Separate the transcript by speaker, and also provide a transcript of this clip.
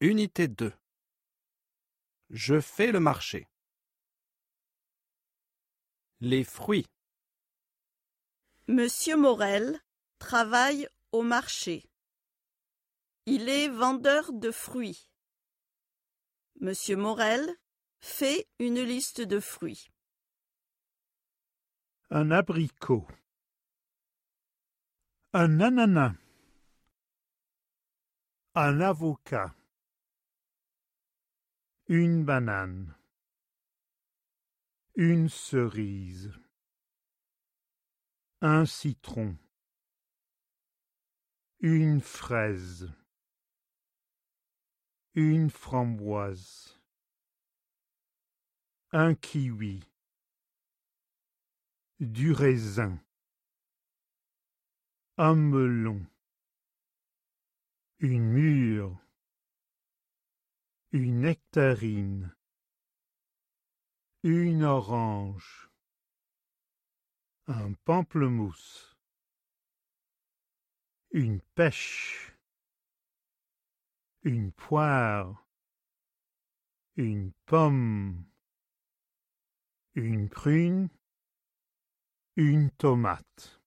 Speaker 1: Unité 2 Je fais le marché. Les fruits.
Speaker 2: Monsieur Morel travaille au marché. Il est vendeur de fruits. Monsieur Morel fait une liste de fruits.
Speaker 3: Un abricot. Un ananas. Un avocat. Une banane. Une cerise. Un citron. Une fraise. Une framboise. Un kiwi. Du raisin. Un melon. Une mûre. Nectarine. Une orange. Un pamplemousse. Une pêche. Une poire. Une pomme. Une prune. Une tomate.